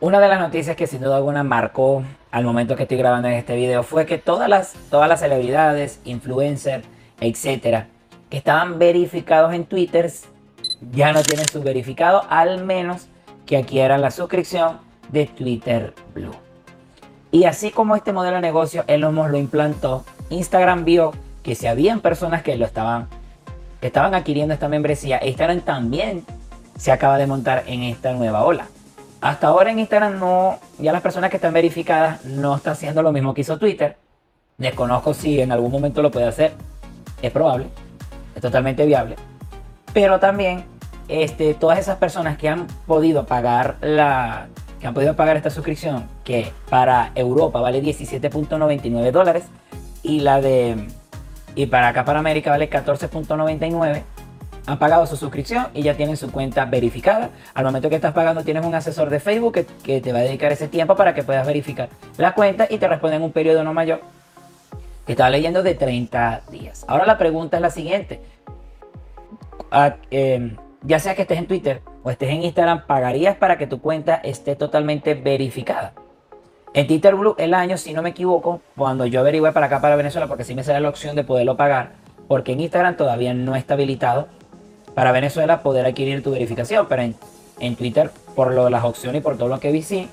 Una de las noticias que sin duda alguna marcó al momento que estoy grabando en este video fue que todas las, todas las celebridades, influencers, etcétera, que estaban verificados en Twitter ya no tienen su verificado, al menos que adquieran la suscripción de Twitter Blue. Y así como este modelo de negocio Elon Musk lo implantó, Instagram vio que si habían personas que lo estaban, que estaban adquiriendo esta membresía, Instagram también se acaba de montar en esta nueva ola. Hasta ahora en Instagram no, ya las personas que están verificadas no están haciendo lo mismo que hizo Twitter. Desconozco si en algún momento lo puede hacer. Es probable, es totalmente viable. Pero también este, todas esas personas que han podido pagar la, que han podido pagar esta suscripción, que para Europa vale 17.99 dólares y la de y para acá para América vale 14.99 han pagado su suscripción y ya tienen su cuenta verificada. Al momento que estás pagando tienes un asesor de Facebook que, te va a dedicar ese tiempo para que puedas verificar la cuenta y te responde en un periodo no mayor. Que estaba leyendo de 30 días. Ahora la pregunta es la siguiente. Ah, em, ya sea que estés en Twitter o estés en Instagram, ¿pagarías para que tu cuenta esté totalmente verificada? En Twitter Blue el año, si no me equivoco, cuando yo averigüé para acá, para Venezuela, porque sí me sale la opción de poderlo pagar, porque en Instagram todavía no está habilitado para Venezuela poder adquirir tu verificación, pero en, Twitter, por lo de las opciones y por todo lo que vi, sí,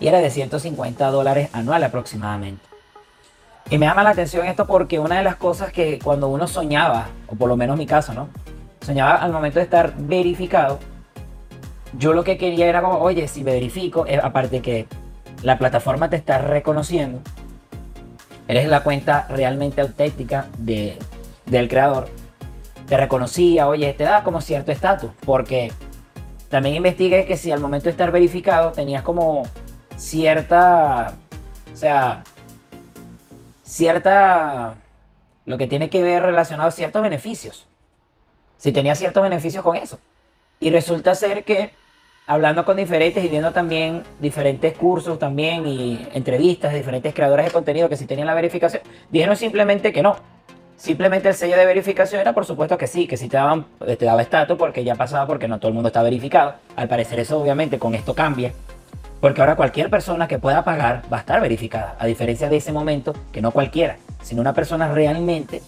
y era de 150 dólares anual aproximadamente. Y me llama la atención esto porque una de las cosas que cuando uno soñaba, o por lo menos mi caso, ¿no? Soñaba al momento de estar verificado, yo lo que quería era como, oye, si verifico, eh, aparte que la plataforma te está reconociendo, eres la cuenta realmente auténtica de, del creador, te reconocía, oye, te da como cierto estatus, porque también investigué que si al momento de estar verificado tenías como cierta, o sea, cierta, lo que tiene que ver relacionado a ciertos beneficios. Si tenías ciertos beneficios con eso. Y resulta ser que hablando con diferentes y viendo también diferentes cursos también y entrevistas de diferentes creadores de contenido que si tenían la verificación, dijeron simplemente que no, Simplemente el sello de verificación era por supuesto que sí, que sí te, daban, eh, te daba estatus porque ya pasaba porque no todo el mundo está verificado. Al parecer eso obviamente con esto cambia. Porque ahora cualquier persona que pueda pagar va a estar verificada. A diferencia de ese momento que no cualquiera, sino una persona realmente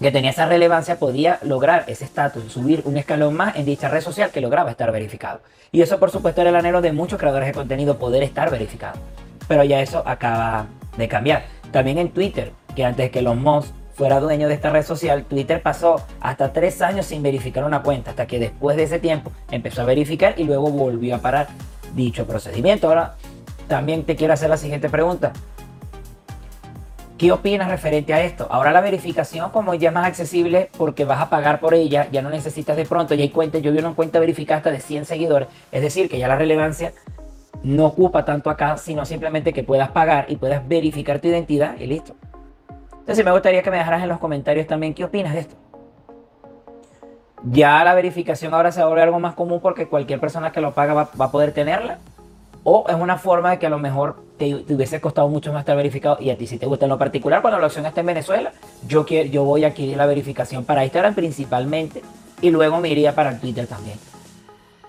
que tenía esa relevancia podía lograr ese estatus, subir un escalón más en dicha red social que lograba estar verificado. Y eso por supuesto era el anhelo de muchos creadores de contenido poder estar verificado. Pero ya eso acaba de cambiar. También en Twitter, que antes que los mods fuera dueño de esta red social, Twitter pasó hasta tres años sin verificar una cuenta, hasta que después de ese tiempo empezó a verificar y luego volvió a parar dicho procedimiento. Ahora, también te quiero hacer la siguiente pregunta. ¿Qué opinas referente a esto? Ahora la verificación como ya es más accesible porque vas a pagar por ella, ya no necesitas de pronto, ya hay cuenta, yo vi una cuenta verificada hasta de 100 seguidores, es decir, que ya la relevancia no ocupa tanto acá, sino simplemente que puedas pagar y puedas verificar tu identidad y listo. Entonces me gustaría que me dejaras en los comentarios también qué opinas de esto. Ya la verificación ahora se vuelve algo más común porque cualquier persona que lo paga va, a poder tenerla. O es una forma de que a lo mejor te, hubiese costado mucho más estar verificado y a ti si te gusta en lo particular cuando la opción está en Venezuela, yo, quiero, yo voy a adquirir la verificación para Instagram principalmente y luego me iría para Twitter también.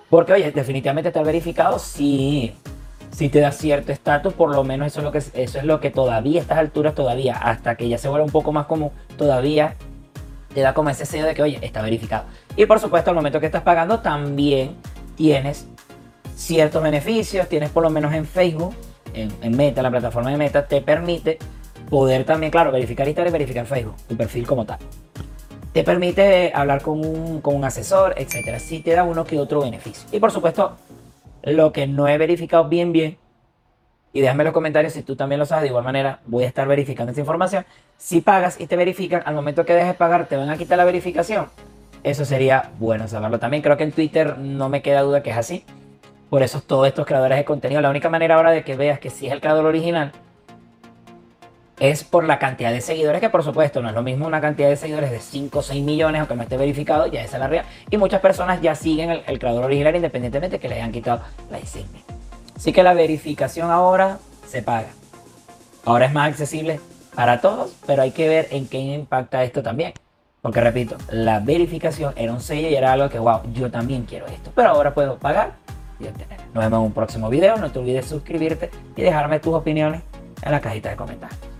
Porque oye, definitivamente estar verificado sí si te da cierto estatus, por lo menos eso es lo que eso es lo que todavía a estas alturas todavía hasta que ya se vuelva un poco más común, todavía te da como ese sello de que oye, está verificado. Y por supuesto, al momento que estás pagando también tienes ciertos beneficios, tienes por lo menos en Facebook, en, Meta, la plataforma de Meta te permite poder también, claro, verificar Instagram y verificar Facebook, tu perfil como tal. Te permite hablar con un, con un asesor, etcétera. Sí te da uno que otro beneficio. Y por supuesto, lo que no he verificado bien, bien. Y déjame en los comentarios si tú también lo sabes. De igual manera, voy a estar verificando esa información. Si pagas y te verifican, al momento que dejes pagar, te van a quitar la verificación. Eso sería bueno saberlo también. Creo que en Twitter no me queda duda que es así. Por eso todos estos creadores de contenido, la única manera ahora de que veas que sí es el creador original es por la cantidad de seguidores, que por supuesto no es lo mismo una cantidad de seguidores de 5 o 6 millones, aunque no esté verificado, ya esa es la real. Y muchas personas ya siguen el, creador original independientemente de que le hayan quitado la insignia. Así que la verificación ahora se paga. Ahora es más accesible para todos, pero hay que ver en qué impacta esto también. Porque repito, la verificación era un sello y era algo que, wow, yo también quiero esto. Pero ahora puedo pagar y obtener. Nos vemos en un próximo video. No te olvides suscribirte y dejarme tus opiniones en la cajita de comentarios.